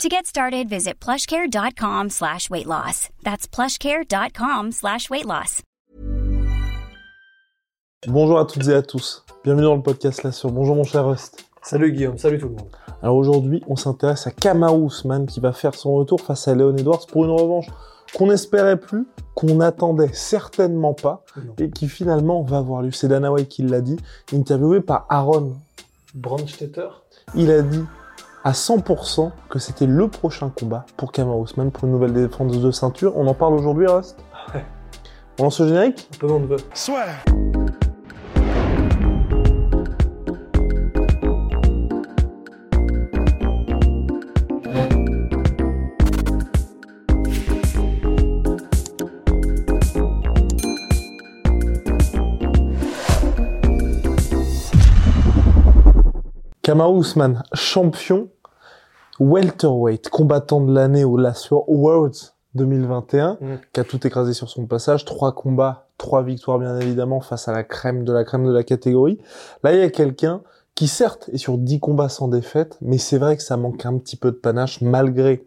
To get started, visit plushcare.com slash weight loss. That's plushcare.com slash weight loss. Bonjour à toutes et à tous. Bienvenue dans le podcast là sur Bonjour mon cher Rust. Salut Guillaume, salut tout le monde. Alors aujourd'hui, on s'intéresse à Kamaru Usman qui va faire son retour face à Leon Edwards pour une revanche qu'on n'espérait plus, qu'on n'attendait certainement pas Non. et qui finalement va avoir lieu. C'est Dana White qui l'a dit, interviewé par Aaron. Brandstetter? Il a dit à 100% que c'était le prochain combat pour Kamaru Usman pour une nouvelle défense de ceinture. On en parle aujourd'hui, Rust Ouais. On lance le générique? Un peu on veut. Kamaru Usman, champion welterweight, combattant de l'année au Last Worlds 2021, Mm. qui a tout écrasé sur son passage. Trois combats, trois victoires bien évidemment face à la crème de la crème de la catégorie. Là, il y a quelqu'un qui certes est sur 10 combats sans défaite, mais c'est vrai que ça manque un petit peu de panache malgré,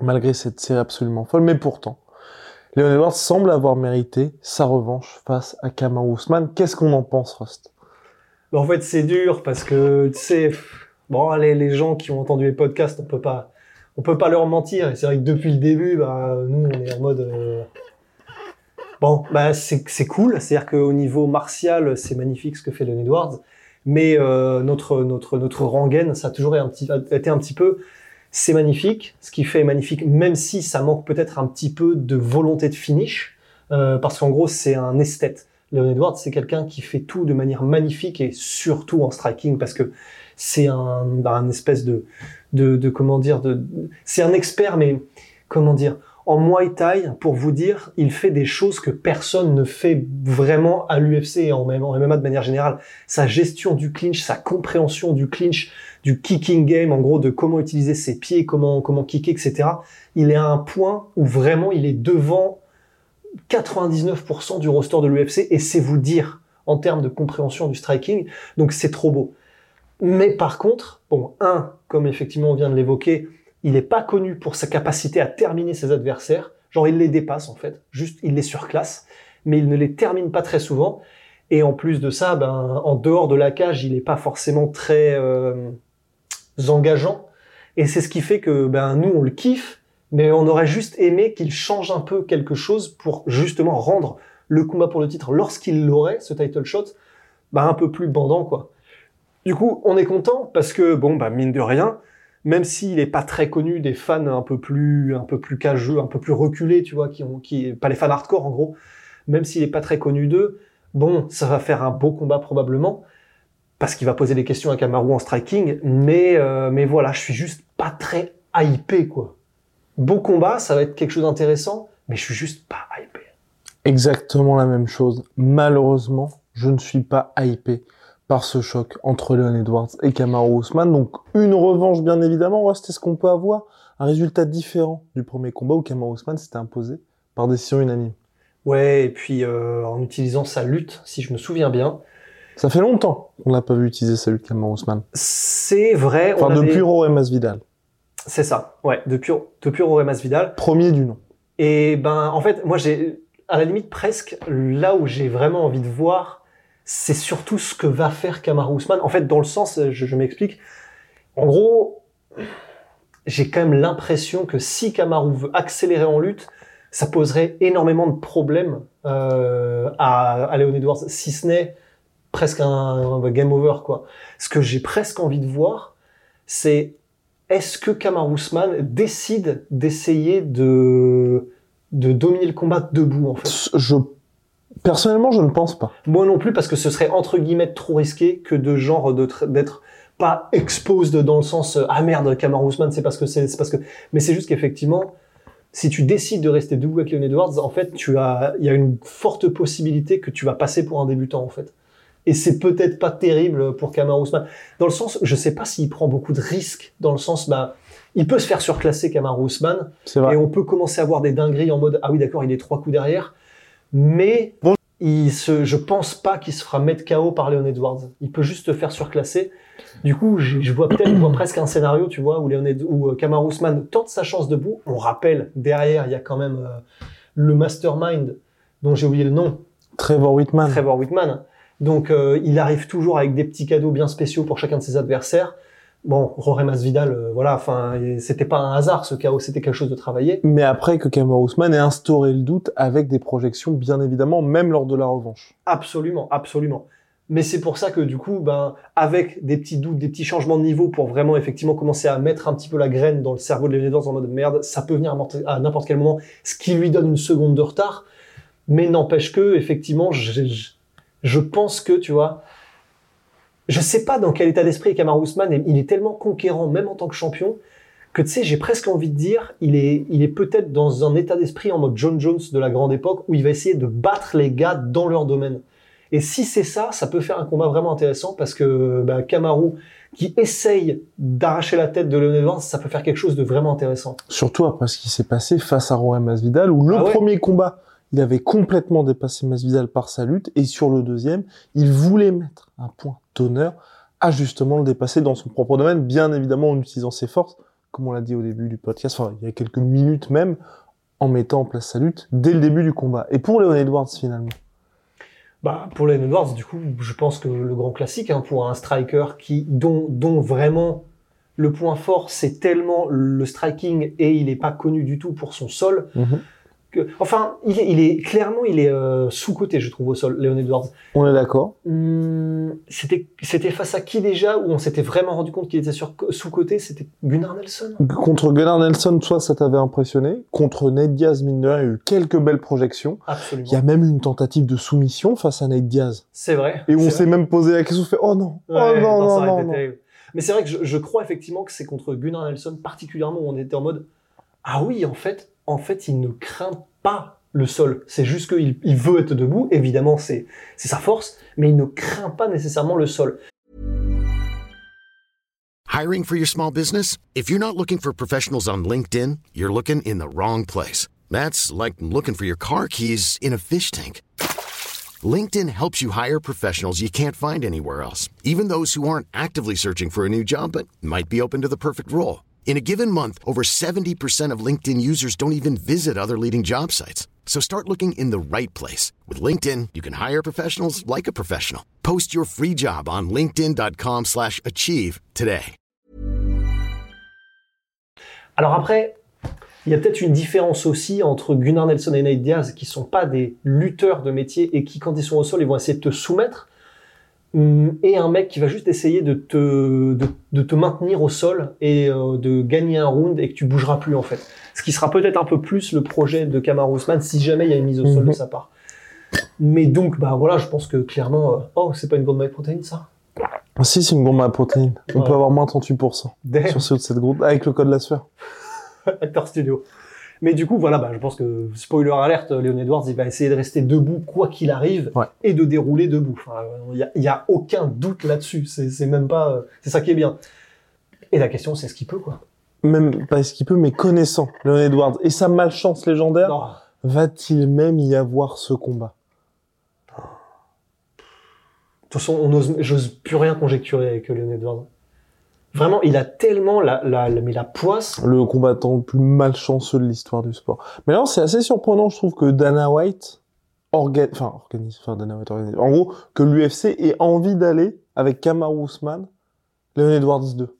malgré cette série absolument folle. Mais pourtant, Leon Edwards semble avoir mérité sa revanche face à Kamaru Usman. Qu'est-ce qu'on en pense, Rust? En fait, c'est dur parce que, tu sais, bon, les, les gens qui ont entendu les podcasts, on peut pas, on peut pas leur mentir. Et c'est vrai que depuis le début, bah, nous, on est en mode, euh, bon, bah, c'est, cool. C'est-à-dire qu'au niveau martial, c'est magnifique ce que fait Leon Edwards. Mais, euh, notre, notre, notre rengaine, ça a toujours été un petit, été un petit peu, c'est magnifique. Ce qui fait magnifique, même si ça manque peut-être un petit peu de volonté de finish. Euh, parce qu'en gros, c'est un esthète. Leon Edwards, c'est quelqu'un qui fait tout de manière magnifique et surtout en striking parce que c'est un, bah, espèce de, comment dire, c'est un expert, mais comment dire, en Muay Thai, pour vous dire, il fait des choses que personne ne fait vraiment à l'UFC et en MMA en MMA de manière générale. Sa gestion du clinch, sa compréhension du clinch, du kicking game, en gros, de comment utiliser ses pieds, comment, comment kicker, etc. Il est à un point où vraiment il est devant 99% du roster de l'UFC et c'est vous dire en termes de compréhension du striking. Donc c'est trop beau. Mais par contre, bon, un, comme effectivement on vient de l'évoquer, il n'est pas connu pour sa capacité à terminer ses adversaires. Genre il les dépasse en fait, juste il les surclasse, mais il ne les termine pas très souvent. Et en plus de ça, ben, en dehors de la cage, il n'est pas forcément très euh, engageant. Et c'est ce qui fait que ben, nous, on le kiffe, mais on aurait juste aimé qu'il change un peu quelque chose pour justement rendre le combat pour le titre, lorsqu'il l'aurait, ce title shot, bah, un peu plus bandant, quoi. Du coup, on est content parce que, bon, bah, mine de rien, même s'il est pas très connu des fans un peu plus, un peu plus cageux, un peu plus reculés, tu vois, qui ont, qui, pas les fans hardcore, en gros, même s'il est pas très connu d'eux, bon, ça va faire un beau combat probablement, parce qu'il va poser des questions à Kamaru en striking, mais, euh, mais voilà, je suis juste pas très hypé, quoi beau combat, ça va être quelque chose d'intéressant, mais je suis juste pas hypé. Exactement la même chose. Malheureusement, je ne suis pas hypé par ce choc entre Leon Edwards et Kamaru Usman. Donc, une revanche, bien évidemment. Est-ce qu'on peut avoir un résultat différent du premier combat où Kamaru Usman s'était imposé par décision unanime Ouais, et puis euh, en utilisant sa lutte, si je me souviens bien, Ça fait longtemps qu'on n'a pas vu utiliser celui de Kamaru Usman. c'est vrai. on Enfin, avait- depuis Rory Masvidal. C'est ça, ouais, depuis, depuis Rory Masvidal. Premier du nom. Et ben, en fait, moi, j'ai, à la limite, presque, là où j'ai vraiment envie de voir, c'est surtout ce que va faire Kamaru Usman. En fait, dans le sens, je, je m'explique. En gros, j'ai quand même l'impression que si Kamaru veut accélérer en lutte, ça poserait énormément de problèmes euh, à, à Leon Edwards, si ce n'est presque un, un game over, quoi. Ce que j'ai presque envie de voir, c'est est-ce que Usman décide d'essayer de, de dominer le combat debout, en fait? Je, personnellement, je ne pense pas. Moi non plus, parce que ce serait entre guillemets trop risqué que de genre d'être pas exposed dans le sens euh, ah merde Kamaru Usman c'est parce que c'est c'est parce que mais c'est juste qu'effectivement si tu décides de rester debout avec Leon Edwards, en fait, tu as, il y a une forte possibilité que tu vas passer pour un débutant, en fait. Et c'est peut-être pas terrible pour Kamar Ousmane. Dans le sens, je sais pas s'il prend beaucoup de risques, dans le sens, bah, il peut se faire surclasser Kamar Ousmane, et on peut commencer à voir des dingueries en mode, ah oui, d'accord, il est trois coups derrière, mais Bon. il se, je pense pas qu'il se fera mettre KO par Leon Edwards. Il peut juste te faire surclasser. Du coup, je, je vois peut-être, je vois presque un scénario, tu vois, où Leon Ed- où euh, Kamar Ousmane tente sa chance debout. On rappelle, derrière, il y a quand même euh, le mastermind, dont j'ai oublié le nom, Trevor Whitman. Trevor Whitman. Donc, euh, il arrive toujours avec des petits cadeaux bien spéciaux pour chacun de ses adversaires. Bon, Jorge Masvidal, euh, voilà, enfin, c'était pas un hasard ce chaos, c'était quelque chose de travaillé. Mais après que Kamar Ousmane ait instauré le doute avec des projections, bien évidemment, même lors de la revanche. Absolument, absolument. Mais c'est pour ça que du coup, ben, avec des petits doutes, des petits changements de niveau pour vraiment effectivement commencer à mettre un petit peu la graine dans le cerveau de Edwards en mode merde, ça peut venir à n'importe- quel moment, ce qui lui donne une seconde de retard. Mais n'empêche que, effectivement, je, je, pense que, tu vois, je sais pas dans quel état d'esprit est Kamar Ousmane, et il est tellement conquérant, même en tant que champion, que tu sais, j'ai presque envie de dire, il est, il est peut-être dans un état d'esprit en mode John Jones de la grande époque, où il va essayer de battre les gars dans leur domaine. Et si c'est ça, ça peut faire un combat vraiment intéressant parce que bah, Kamaru, qui essaye d'arracher la tête de Leon Edwards, ça peut faire quelque chose de vraiment intéressant. Surtout après ce qui s'est passé face à Jorge Masvidal, où le Ah ouais. premier combat, il avait complètement dépassé Masvidal par sa lutte, et sur le deuxième, il voulait mettre un point d'honneur à justement le dépasser dans son propre domaine, bien évidemment en utilisant ses forces, comme on l'a dit au début du podcast, enfin il y a quelques minutes même, en mettant en place sa lutte dès le début du combat. Et pour Leon Edwards finalement, Bah, pour Leon Edwards, du coup, je pense que le grand classique hein, pour un striker qui, dont, dont vraiment le point fort, c'est tellement le striking et il n'est pas connu du tout pour son sol. Que, enfin, il est, il est clairement, il est euh, sous-côté, je trouve, au sol, Leon Edwards. on est d'accord. Hum, c'était c'était face à qui déjà où on s'était vraiment rendu compte qu'il était sur sous côté c'était Gunnar Nelson. Contre Gunnar Nelson, toi, ça t'avait impressionné? Contre Nate Diaz, mine de rien, il y a eu quelques belles projections. absolument. Il y a même eu une tentative de soumission face à Nate Diaz. c'est vrai. Et on C'est s'est même posé la question, on fait, oh non, Ouais, oh non, non, non, non, mais c'est vrai que je, je crois effectivement que c'est contre Gunnar Nelson particulièrement où on était en mode ah oui en fait en fait il ne craint pas le sol c'est juste qu'il il veut être debout évidemment c'est sa force mais il ne craint pas nécessairement le sol Hiring for your small business? If you're not looking for professionals on LinkedIn, you're looking in the wrong place. That's like looking for your car keys in a fish tank. LinkedIn helps you hire professionals you can't find anywhere else, even those who aren't actively searching for a new job but might be open to the perfect role. In a given month, over 70% of LinkedIn users don't even visit other leading job sites. So start looking in the right place. With LinkedIn, you can hire professionals like a professional. Post your free job on linkedin.com slash achieve today. Alors après, il y a peut-être une différence aussi entre Gunnar Nelson et Nate Diaz, qui sont pas des lutteurs de métier et qui, quand ils sont au sol, ils vont essayer de te soumettre, et un mec qui va juste essayer de te, de, de te maintenir au sol et euh, de gagner un round et que tu bougeras plus en fait. Ce qui sera peut-être un peu plus le projet de Kamar Ousmane si jamais il y a une mise au sol Mhm. de sa part. Mais donc, bah voilà, je pense que clairement, euh, oh, c'est pas une gourde my protéine ça Ah, Si, c'est une bombe à protéines. On Ouais. peut avoir moins 38% Damn. sur ceux de cette groupe, avec le code la sphère. Acteur studio. Mais du coup, voilà, bah, je pense que, spoiler alerte, Leon Edwards, il va essayer de rester debout quoi qu'il arrive Ouais. et de dérouler debout. Enfin, il y a, y a aucun doute là-dessus. C'est même pas, euh, c'est ça qui est bien. Et la question, c'est ce qu'il peut, quoi. Même pas ce qu'il peut, mais connaissant Leon Edwards et sa malchance légendaire, va-t-il même y avoir ce combat? De toute façon, on ose, j'ose plus rien conjecturer avec Leon Edwards. Vraiment, il a tellement la, la, la- mais la poisse. Le combattant le plus malchanceux de l'histoire du sport. Mais alors, c'est assez surprenant, je trouve, que Dana White enfin, organise, enfin, Dana White organise. En gros, que l'UFC ait envie d'aller avec Kamaru Usman, Leon Edwards 2.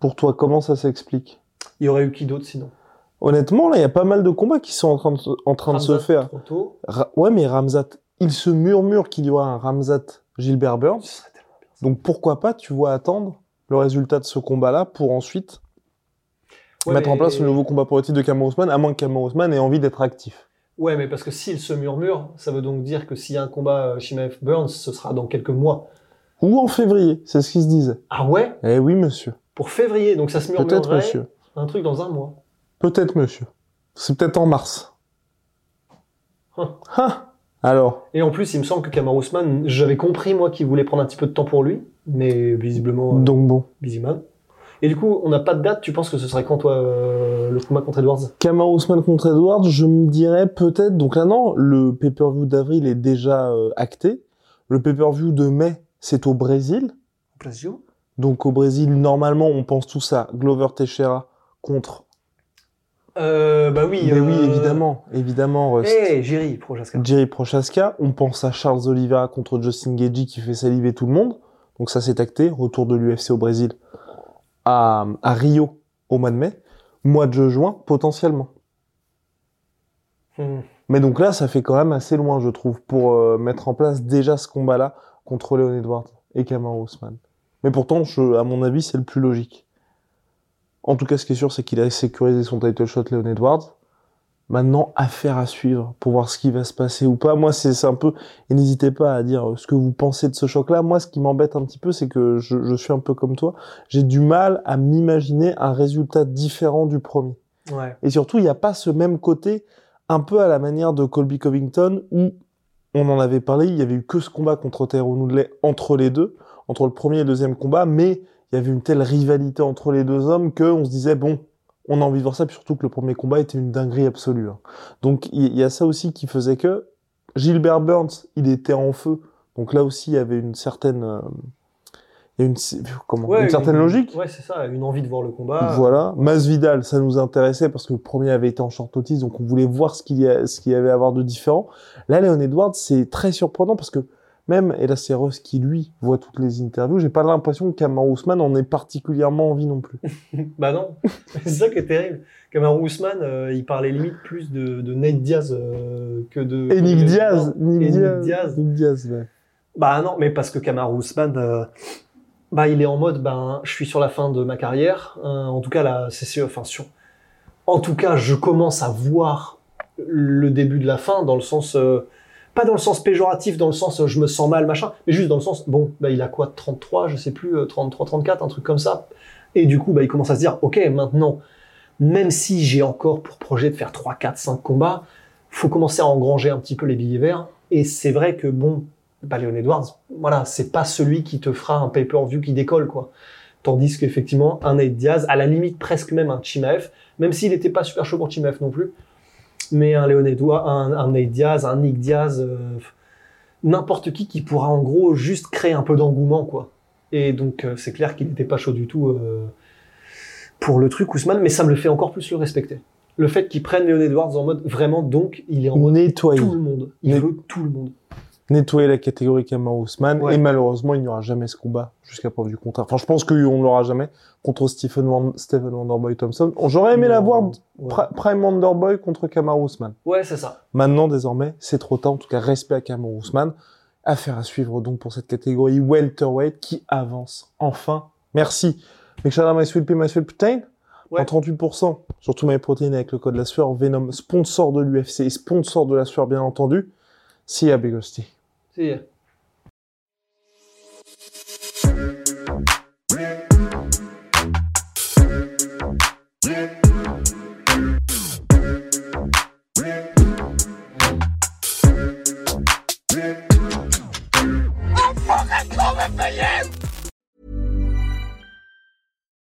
Pour toi, comment ça s'explique? Il y aurait eu qui d'autre sinon? Honnêtement, là, il y a pas mal de combats qui sont en train de, se- en train de se Ramzat faire. trop tôt. Ra- ouais, mais Ramzat, il se murmure qu'il y aura un Ramzat Gilbert Burns. Donc pourquoi pas, tu vois, attendre le résultat de ce combat-là pour ensuite Ouais, mettre en place le nouveau combat pour le titre de Cameron Ousmane, à moins que Cameron Ousmane ait envie d'être actif. Ouais, mais parce que s'il se murmure, ça veut donc dire que s'il y a un combat euh, Shimaev Burns, ce sera dans quelques mois. Ou en février, c'est ce qu'il se disait. Ah ouais? Eh oui, monsieur. Pour février, donc ça se Peut-être, murmurerait monsieur. un truc dans un mois. Peut-être, monsieur. C'est peut-être en mars. Hein. Hein? Alors, Et en plus, il me semble que Kamar Ousmane, j'avais compris moi qu'il voulait prendre un petit peu de temps pour lui, mais visiblement, euh, donc bon. busy man. Et du coup, on n'a pas de date. Tu penses que ce serait quand toi euh, le combat contre Edwards? Kamar Ousmane contre Edwards, je me dirais peut-être. Donc là, non, le pay-per-view d'avril est déjà euh, acté. Le pay-per-view de mai, c'est au Brésil. Plasio Donc au Brésil, normalement, on pense tous à Glover Teixeira contre. Euh, Bah oui. Mais oui, euh, évidemment, évidemment. Rust. Eh, Jerry Prochaska. Jerry Prochaska. On pense à Charles Oliveira contre Justin Gagey qui fait saliver tout le monde. Donc ça, c'est acté. Retour de l'UFC au Brésil à, à Rio au mois de mai. Mois de juin, potentiellement. Hmm. Mais donc là, ça fait quand même assez loin, je trouve, pour euh, mettre en place déjà ce combat-là contre Leon Edwards et Kamaru Usman. Mais pourtant, je, à mon avis, c'est le plus logique. En tout cas, ce qui est sûr, c'est qu'il a sécurisé son title shot, Leon Edwards. Maintenant, affaire à suivre pour voir ce qui va se passer ou pas. Moi, c'est un peu... Et n'hésitez pas à dire ce que vous pensez de ce choc-là. Moi, ce qui m'embête un petit peu, c'est que je, je suis un peu comme toi. J'ai du mal à m'imaginer un résultat différent du premier. Ouais. Et surtout, il n'y a pas ce même côté un peu à la manière de Colby Covington où on en avait parlé, il y avait eu que ce combat contre Tyrone Woodley entre les deux, entre le premier et le deuxième combat, mais il y avait une telle rivalité entre les deux hommes que on se disait bon, on a envie de voir ça, puis surtout que le premier combat était une dinguerie absolue. hein. Donc il y a ça aussi qui faisait que Gilbert Burns, il était en feu. Donc là aussi, il y avait une certaine, euh, une, comment, Ouais, une certaine logique. Ouais, c'est ça. Une envie de voir le combat. Voilà. Masvidal, ça nous intéressait parce que le premier avait été en short notice, donc on voulait voir ce qu'il y, a- ce qu'il y avait à avoir de différent. Là, Leon Edwards, c'est très surprenant parce que même, et là c'est Russ qui lui voit toutes les interviews, j'ai pas l'impression que Kamar Ousmane en ait particulièrement envie non plus. Bah non, c'est ça qui est terrible. Kamaru Usman, euh, il parlait limite plus de, de Nate Diaz euh, que de. Et Nick de- Diaz, non. Nick Et Nick Diaz. Nick Diaz, ouais. Bah non, mais parce que Kamaru Usman, euh, bah il est en mode, ben je suis sur la fin de ma carrière. hein, en tout cas c'est sûr. Enfin sur. En tout cas, je commence à voir le début de la fin dans le sens. euh, pas dans le sens péjoratif, dans le sens euh, je me sens mal, machin, mais juste dans le sens, bon, bah, il a quoi, 33, je sais plus, euh, 33, 34, un truc comme ça. Et du coup, bah, il commence à se dire, ok, maintenant, même si j'ai encore pour projet de faire 3, 4, 5 combats, faut commencer à engranger un petit peu les billets verts. Et c'est vrai que, bon, bah, Leon Edwards, voilà, c'est pas celui qui te fera un pay-per-view qui décolle, quoi. Tandis qu'effectivement, un Nate Diaz, à la limite presque même un Chimaev, même s'il n'était pas super chaud pour Chimaev non plus, mais un Léon Edouard, un, un Nate Diaz, un Nick Diaz, euh, n'importe qui qui pourra en gros juste créer un peu d'engouement, quoi. Et donc euh, c'est clair qu'il n'était pas chaud du tout euh, pour le truc Ousmane, mais ça me le fait encore plus le respecter. Le fait qu'il prenne Léon Edwards en mode vraiment, donc il est en mode Nettoyer. tout le monde. Il veut tout le monde. Nettoyer la catégorie Kamar Ousmane. Ouais. Et malheureusement, il n'y aura jamais ce combat jusqu'à preuve du contraire. Enfin, je pense qu'on ne l'aura jamais contre Stephen, Stephen Wonderboy Thompson. J'aurais aimé Non. la voir Ouais, Pri- Prime Wonderboy contre Kamar Ousmane. Ouais, c'est ça. Maintenant, désormais, c'est trop tard. En tout cas, respect à Kamar Ousmane. Affaire à suivre donc pour cette catégorie welterweight qui avance enfin. Merci. Pea, my sweet protein. Ouais. En 38% sur tous mes protéines avec le code la sueur. Venom, sponsor de l'UFC et sponsor de la sueur, bien entendu. See ya, Big Rusty. Si.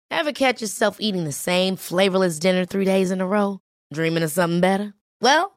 Ever catch yourself eating the same flavorless dinner three days in a row? Dreaming of something better? Well,